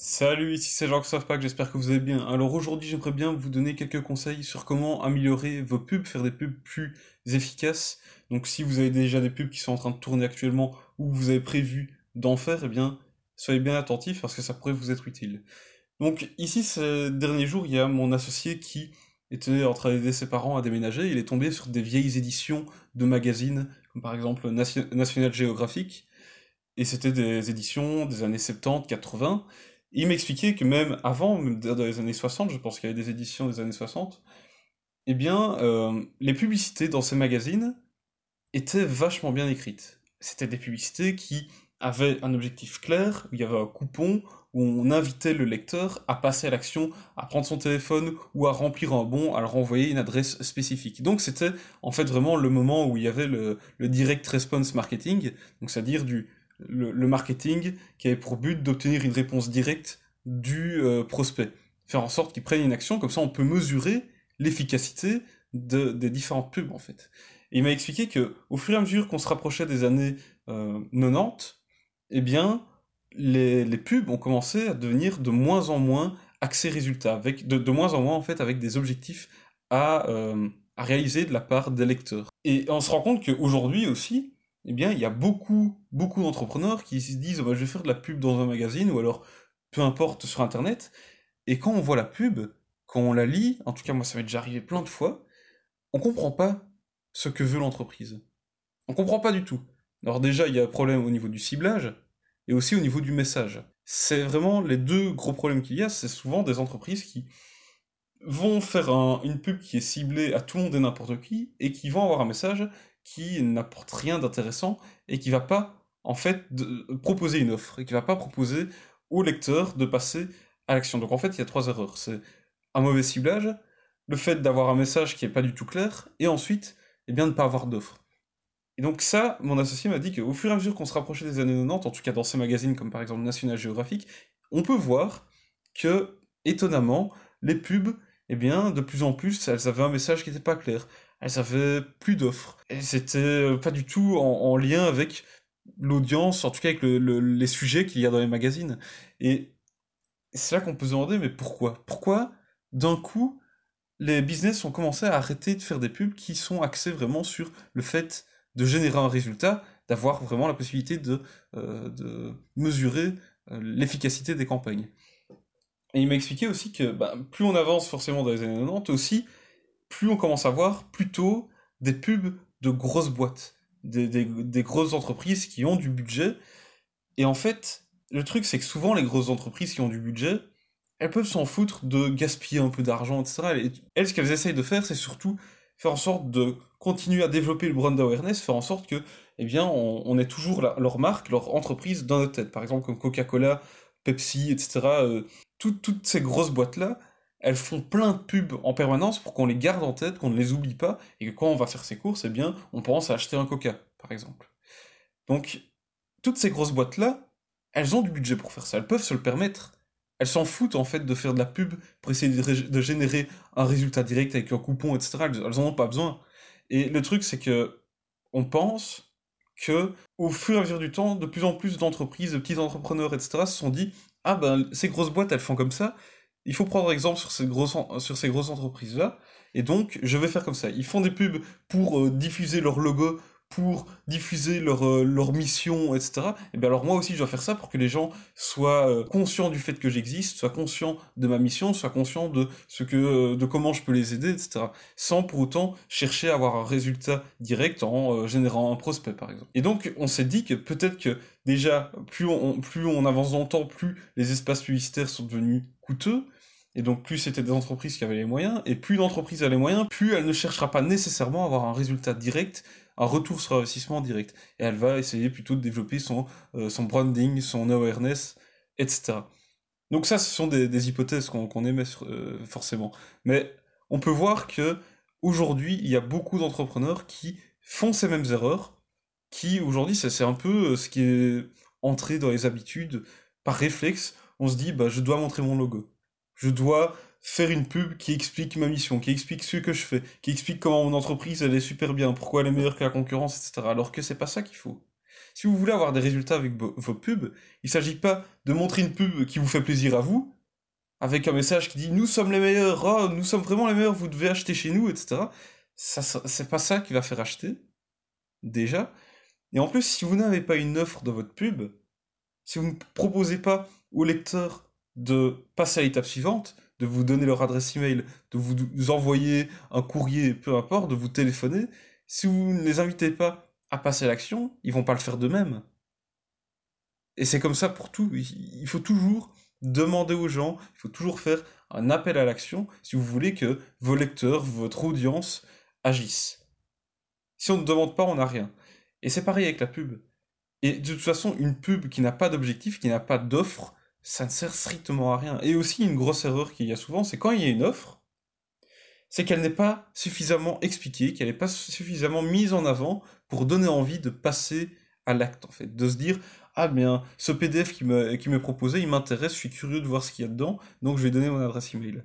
Salut, ici c'est Jean Pack, j'espère que vous allez bien. Alors aujourd'hui j'aimerais bien vous donner quelques conseils sur comment améliorer vos pubs, faire des pubs plus efficaces. Donc si vous avez déjà des pubs qui sont en train de tourner actuellement ou vous avez prévu d'en faire, eh bien soyez bien attentifs parce que ça pourrait vous être utile. Donc ici ces derniers jours il y a mon associé qui était en train d'aider ses parents à déménager, il est tombé sur des vieilles éditions de magazines, comme par exemple National Geographic, et c'était des éditions des années 70, 80, il m'expliquait que même avant, dans les années 60, je pense qu'il y avait des éditions des années 60, eh bien, euh, les publicités dans ces magazines étaient vachement bien écrites. C'était des publicités qui avaient un objectif clair, où il y avait un coupon, où on invitait le lecteur à passer à l'action, à prendre son téléphone ou à remplir un bon, à leur envoyer une adresse spécifique. Donc c'était en fait vraiment le moment où il y avait le, le direct response marketing, donc c'est-à-dire du le, marketing qui avait pour but d'obtenir une réponse directe du euh, prospect. Faire en sorte qu'il prenne une action, comme ça on peut mesurer l'efficacité de, des différentes pubs en fait. Et il m'a expliqué que au fur et à mesure qu'on se rapprochait des années 90, euh, eh bien les, les, pubs ont commencé à devenir de moins en moins axés résultats, avec de, de moins en moins en fait avec des objectifs à, euh, à réaliser de la part des lecteurs. Et on se rend compte qu'aujourd'hui aussi, eh bien, il y a beaucoup, beaucoup d'entrepreneurs qui se disent bah, je vais faire de la pub dans un magazine ou alors peu importe sur internet. Et quand on voit la pub, quand on la lit, en tout cas moi ça m'est déjà arrivé plein de fois, on comprend pas ce que veut l'entreprise. On comprend pas du tout. Alors déjà, il y a un problème au niveau du ciblage et aussi au niveau du message. C'est vraiment les deux gros problèmes qu'il y a, c'est souvent des entreprises qui vont faire une pub qui est ciblée à tout le monde et n'importe qui, et qui vont avoir un message qui n'apporte rien d'intéressant et qui va pas en fait proposer une offre et qui va pas proposer au lecteur de passer à l'action. Donc en fait, il y a trois erreurs. C'est un mauvais ciblage, le fait d'avoir un message qui est pas du tout clair, et ensuite, eh bien, de ne pas avoir d'offre. Et donc ça, mon associé m'a dit qu'au fur et à mesure qu'on se rapprochait des années 90, en tout cas dans ces magazines comme par exemple National Geographic, on peut voir que, étonnamment, les pubs, eh bien, de plus en plus, elles avaient un message qui n'était pas clair elles avaient plus d'offres. Et c'était euh, pas du tout en, lien avec l'audience, en tout cas avec les sujets qu'il y a dans les magazines. Et c'est là qu'on peut se demander, mais pourquoi? Pourquoi, d'un coup, les business ont commencé à arrêter de faire des pubs qui sont axés vraiment sur le fait de générer un résultat, d'avoir vraiment la possibilité de, euh, de mesurer euh, l'efficacité des campagnes? Et il m'a expliqué aussi que bah, plus on avance forcément dans les années 90, aussi plus on commence à voir plutôt des pubs de grosses boîtes, des, grosses entreprises qui ont du budget. Et en fait, le truc, c'est que souvent, les grosses entreprises qui ont du budget, elles peuvent s'en foutre de gaspiller un peu d'argent, etc. elles, ce qu'elles essayent de faire, c'est surtout faire en sorte de continuer à développer le brand awareness, faire en sorte que, eh bien, on, ait toujours leur marque, leur entreprise dans notre tête. Par exemple, comme Coca-Cola, Pepsi, etc. Euh, toutes ces grosses boîtes-là, elles font plein de pubs en permanence pour qu'on les garde en tête, qu'on ne les oublie pas, et que quand on va faire ses courses, eh bien, on pense à acheter un coca, par exemple. Donc, toutes ces grosses boîtes-là, elles ont du budget pour faire ça, elles peuvent se le permettre. Elles s'en foutent, en fait, de faire de la pub pour essayer de, générer un résultat direct avec un coupon, etc. Elles, elles en ont pas besoin. Et le truc, c'est que, on pense que, au fur et à mesure du temps, de plus en plus d'entreprises, de petits entrepreneurs, etc., se sont dit, ah ben, ces grosses boîtes, elles font comme ça, il faut prendre exemple sur ces grosses, sur ces grosses entreprises-là. Et donc, je vais faire comme ça. Ils font des pubs pour euh, diffuser leur logo, pour diffuser leur, euh, leur mission, etc. Et bien alors moi aussi, je dois faire ça pour que les gens soient euh, conscients du fait que j'existe, soient conscients de ma mission, soient conscients de ce que, de comment je peux les aider, etc. Sans pour autant chercher à avoir un résultat direct en générant un prospect, par exemple. Et donc, on s'est dit que peut-être que déjà, plus on, plus on avance dans le temps, plus les espaces publicitaires sont devenus coûteux, et donc plus c'était des entreprises qui avaient les moyens, et plus l'entreprise a les moyens, plus elle ne cherchera pas nécessairement à avoir un résultat direct, un retour sur investissement direct. Et elle va essayer plutôt de développer son, euh, son branding, son awareness, etc. Donc ça, ce sont des, hypothèses qu'on émet euh, forcément. Mais on peut voir que aujourd'hui, il y a beaucoup d'entrepreneurs qui font ces mêmes erreurs, qui aujourd'hui, c'est un peu euh, ce qui est entré dans les habitudes par réflexe. On se dit, bah, je dois montrer mon logo je dois faire une pub qui explique ma mission, qui explique ce que je fais, qui explique comment mon entreprise elle est super bien, pourquoi elle est meilleure que la concurrence, etc. Alors que c'est pas ça qu'il faut. Si vous voulez avoir des résultats avec vos pubs, il s'agit pas de montrer une pub qui vous fait plaisir à vous, avec un message qui dit nous sommes les meilleurs, oh, nous sommes vraiment les meilleurs, vous devez acheter chez nous, etc. Ça, c'est pas ça qui va faire acheter, déjà. Et en plus, si vous n'avez pas une offre dans votre pub, si vous ne proposez pas au lecteur de passer à l'étape suivante, de vous donner leur adresse email, de vous envoyer un courrier, peu importe, de vous téléphoner, si vous ne les invitez pas à passer à l'action, ils vont pas le faire d'eux-mêmes. Et c'est comme ça pour tout. Il faut toujours demander aux gens, il faut toujours faire un appel à l'action si vous voulez que vos lecteurs, votre audience agissent. Si on ne demande pas, on n'a rien. Et c'est pareil avec la pub. Et de toute façon, une pub qui n'a pas d'objectif, qui n'a pas d'offre, ça ne sert strictement à rien. Et aussi, une grosse erreur qu'il y a souvent, c'est quand il y a une offre, c'est qu'elle n'est pas suffisamment expliquée, qu'elle n'est pas suffisamment mise en avant pour donner envie de passer à l'acte, en fait. De se dire, ah bien, ce PDF qui m'est proposé, il m'intéresse, je suis curieux de voir ce qu'il y a dedans, donc je vais donner mon adresse email.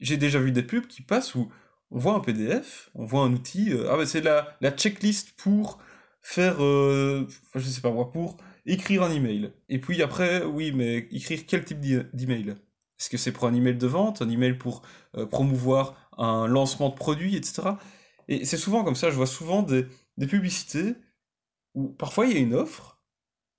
J'ai déjà vu des pubs qui passent où on voit un PDF, on voit un outil, euh, ah ben c'est la, la checklist pour faire, euh, je sais pas moi, pour écrire un email. Et puis après, oui, mais écrire quel type d'email? Est-ce que c'est pour un email de vente, un email pour euh, promouvoir un lancement de produit, etc. Et c'est souvent comme ça, je vois souvent des, des publicités où parfois il y a une offre,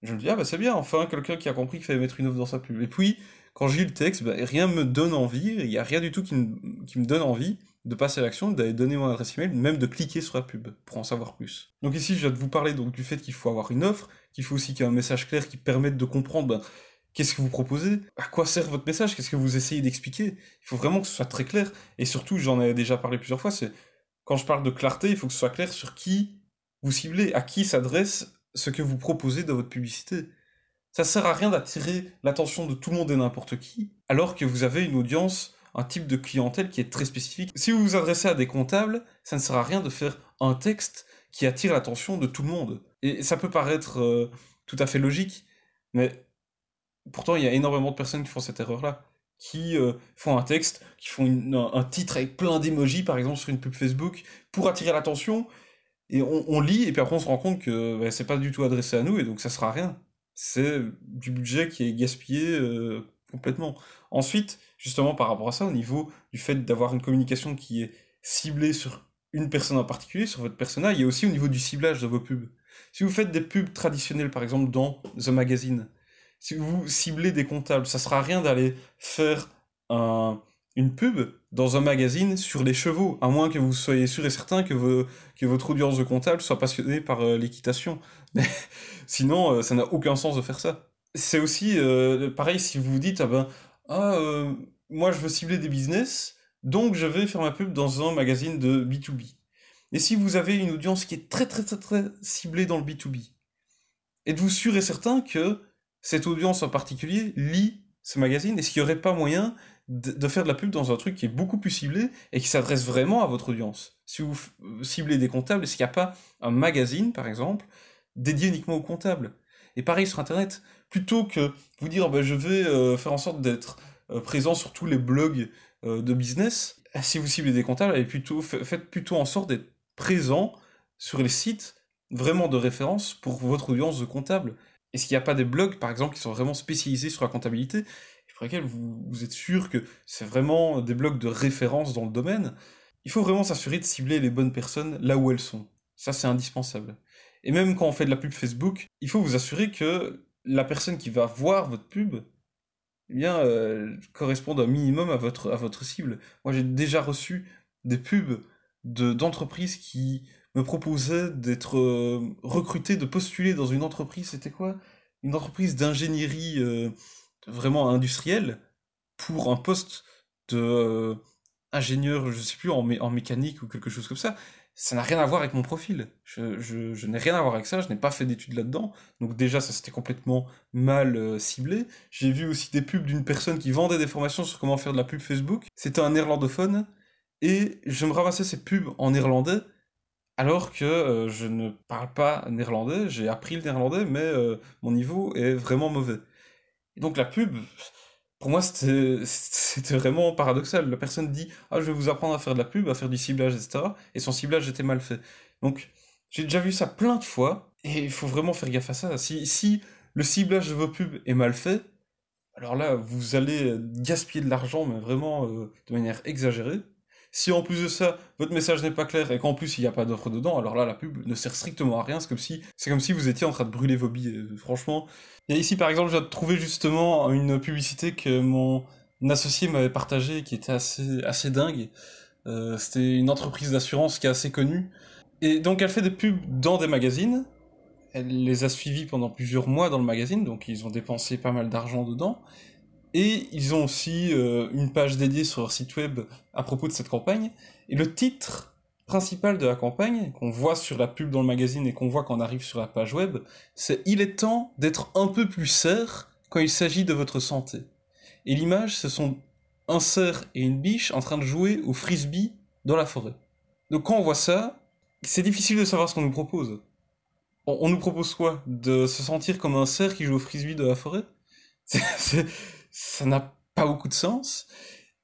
je me dis, ah bah c'est bien, enfin quelqu'un qui a compris qu'il fallait mettre une offre dans sa pub. Et puis, quand j'ai le texte, bah, rien me donne envie, il n'y a rien du tout qui me, qui me donne envie de passer à l'action, d'aller donner mon adresse email, même de cliquer sur la pub pour en savoir plus. Donc ici, je viens de vous parler donc du fait qu'il faut avoir une offre, qu'il faut aussi qu'il y ait un message clair qui permette de comprendre ben, qu'est-ce que vous proposez, à quoi sert votre message, qu'est-ce que vous essayez d'expliquer? Il faut vraiment que ce soit très clair. Et surtout, j'en ai déjà parlé plusieurs fois, c'est quand je parle de clarté, il faut que ce soit clair sur qui vous ciblez, à qui s'adresse ce que vous proposez dans votre publicité. Ça sert à rien d'attirer l'attention de tout le monde et n'importe qui, alors que vous avez une audience un type de clientèle qui est très spécifique. Si vous vous adressez à des comptables, ça ne sert à rien de faire un texte qui attire l'attention de tout le monde. Et ça peut paraître euh, tout à fait logique, mais pourtant il y a énormément de personnes qui font cette erreur-là, qui euh, font un texte, qui font un, titre avec plein d'émojis, par exemple sur une pub Facebook, pour attirer l'attention, et on, lit, et puis après on se rend compte que bah, c'est pas du tout adressé à nous, et donc ça sera rien. C'est du budget qui est gaspillé euh, complètement. Ensuite, justement par rapport à ça, au niveau du fait d'avoir une communication qui est ciblée sur une personne en particulier, sur votre persona, il y a aussi au niveau du ciblage de vos pubs. Si vous faites des pubs traditionnelles, par exemple dans The Magazine, si vous ciblez des comptables, ça sera rien d'aller faire une pub dans un magazine sur les chevaux, à moins que vous soyez sûr et certain que, votre audience de comptables soit passionnée par euh, l'équitation. Sinon, euh, ça n'a aucun sens de faire ça. C'est aussi euh, pareil si vous vous dites, ah ben, ah, moi je veux cibler des business, donc je vais faire ma pub dans un magazine de B2B. Et si vous avez une audience qui est très très très très ciblée dans le B2B, êtes-vous sûr et certain que cette audience en particulier lit ce magazine? Est-ce qu'il n'y aurait pas moyen de, faire de la pub dans un truc qui est beaucoup plus ciblé et qui s'adresse vraiment à votre audience? Si vous ciblez des comptables, est-ce qu'il n'y a pas un magazine, par exemple, dédié uniquement aux comptables? Et pareil sur Internet, plutôt que vous dire bah, je vais euh, faire en sorte d'être euh, présent sur tous les blogs euh, de business, si vous ciblez des comptables, plutôt, faites plutôt en sorte d'être présent sur les sites vraiment de référence pour votre audience de comptables. Est-ce qu'il n'y a pas des blogs, par exemple, qui sont vraiment spécialisés sur la comptabilité, et pour lesquels vous, vous êtes sûr que c'est vraiment des blogs de référence dans le domaine? Il faut vraiment s'assurer de cibler les bonnes personnes là où elles sont. Ça, c'est indispensable. Et même quand on fait de la pub Facebook, il faut vous assurer que la personne qui va voir votre pub eh bien, euh, corresponde un minimum à votre, à votre cible. Moi, j'ai déjà reçu des pubs d'entreprises qui me proposaient d'être euh, recruté, de postuler dans une entreprise, c'était quoi? Une entreprise d'ingénierie euh, vraiment industrielle pour un poste de euh, ingénieur, je sais plus, en, en mécanique ou quelque chose comme ça ça n'a rien à voir avec mon profil. Je, je, n'ai rien à voir avec ça, je n'ai pas fait d'études là-dedans. Donc déjà, ça c'était complètement mal ciblé. J'ai vu aussi des pubs d'une personne qui vendait des formations sur comment faire de la pub Facebook. C'était un néerlandophone et je me ramassais ces pubs en néerlandais, alors que euh, je ne parle pas néerlandais, j'ai appris le néerlandais, mais euh, mon niveau est vraiment mauvais. Donc la pub, pour moi, c'était vraiment paradoxal. La personne dit Ah, je vais vous apprendre à faire de la pub, à faire du ciblage, etc. Et son ciblage était mal fait. Donc, j'ai déjà vu ça plein de fois, Et il faut vraiment faire gaffe à ça. Si, si le ciblage de vos pubs est mal fait, alors là, vous allez gaspiller de l'argent, mais vraiment euh, de manière exagérée. Si en plus de ça, votre message n'est pas clair et qu'en plus il n'y a pas d'offre dedans, alors là la pub ne sert strictement à rien. C'est comme si, c'est comme si vous étiez en train de brûler vos billets. Franchement. Et ici par exemple, j'ai trouvé justement une publicité que mon associé m'avait partagée qui était assez, assez dingue. Euh, c'était une entreprise d'assurance qui est assez connue. Et donc elle fait des pubs dans des magazines. Elle les a suivis pendant plusieurs mois dans le magazine, donc ils ont dépensé pas mal d'argent dedans. Et ils ont aussi euh, une page dédiée sur leur site web à propos de cette campagne. Et le titre principal de la campagne, qu'on voit sur la pub dans le magazine et qu'on voit quand on arrive sur la page web, c'est Il est temps d'être un peu plus serre quand il s'agit de votre santé. Et l'image, ce sont un cerf et une biche en train de jouer au frisbee dans la forêt. Donc quand on voit ça, c'est difficile de savoir ce qu'on nous propose. On, nous propose quoi? De se sentir comme un cerf qui joue au frisbee de la forêt? ça n'a pas beaucoup de sens.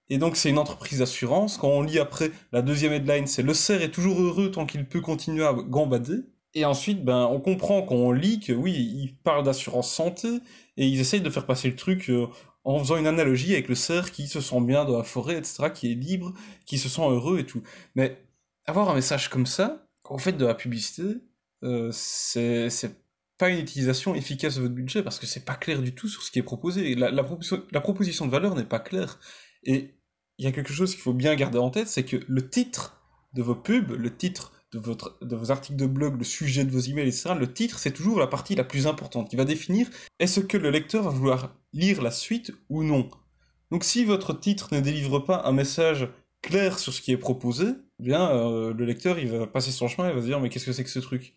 Et donc c'est une entreprise d'assurance. Quand on lit après la deuxième headline, c'est le cerf est toujours heureux tant qu'il peut continuer à gambader. Et ensuite, ben, on comprend quand on lit que oui, ils parlent d'assurance santé et ils essayent de faire passer le truc euh, en faisant une analogie avec le cerf qui se sent bien dans la forêt, etc., qui est libre, qui se sent heureux et tout. Mais avoir un message comme ça, quand faites de la publicité, euh, c'est pas une utilisation efficace de votre budget parce que c'est pas clair du tout sur ce qui est proposé. La, proposition de valeur n'est pas claire. Et il y a quelque chose qu'il faut bien garder en tête, c'est que le titre de vos pubs, le titre de, votre, de vos articles de blog, le sujet de vos emails, etc., le titre, c'est toujours la partie la plus importante qui va définir est-ce que le lecteur va vouloir lire la suite ou non. Donc si votre titre ne délivre pas un message clair sur ce qui est proposé, eh bien euh, le lecteur il va passer son chemin et va se dire mais qu'est-ce que c'est que ce truc?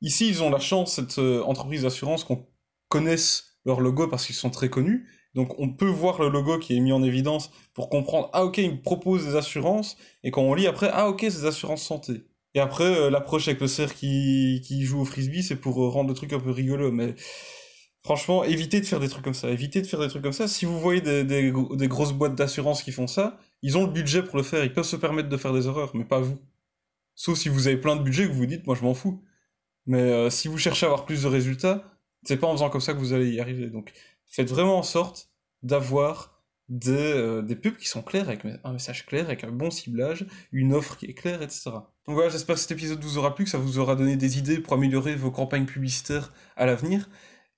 Ici, ils ont la chance, cette euh, entreprise d'assurance, qu'on connaisse leur logo parce qu'ils sont très connus. Donc on peut voir le logo qui est mis en évidence pour comprendre, ah ok, ils proposent des assurances, et quand on lit après, ah ok, c'est des assurances santé. Et après, euh, l'approche avec le cerf qui, qui joue au frisbee, c'est pour euh, rendre le truc un peu rigolo, mais franchement, évitez de faire des trucs comme ça, évitez de faire des trucs comme ça. Si vous voyez des, des, grosses boîtes d'assurance qui font ça, ils ont le budget pour le faire, ils peuvent se permettre de faire des erreurs, mais pas vous. Sauf si vous avez plein de budget que vous vous dites, moi je m'en fous. Mais euh, si vous cherchez à avoir plus de résultats, c'est pas en faisant comme ça que vous allez y arriver. Donc faites vraiment en sorte d'avoir des, euh, pubs qui sont claires, avec un message clair, avec un bon ciblage, une offre qui est claire, etc. Donc voilà, j'espère que cet épisode vous aura plu, que ça vous aura donné des idées pour améliorer vos campagnes publicitaires à l'avenir.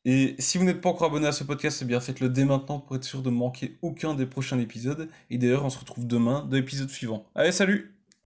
Et si vous n'êtes pas encore abonné à ce podcast, eh bien faites-le dès maintenant pour être sûr de ne manquer aucun des prochains épisodes. Et d'ailleurs, on se retrouve demain dans l'épisode suivant. Allez, salut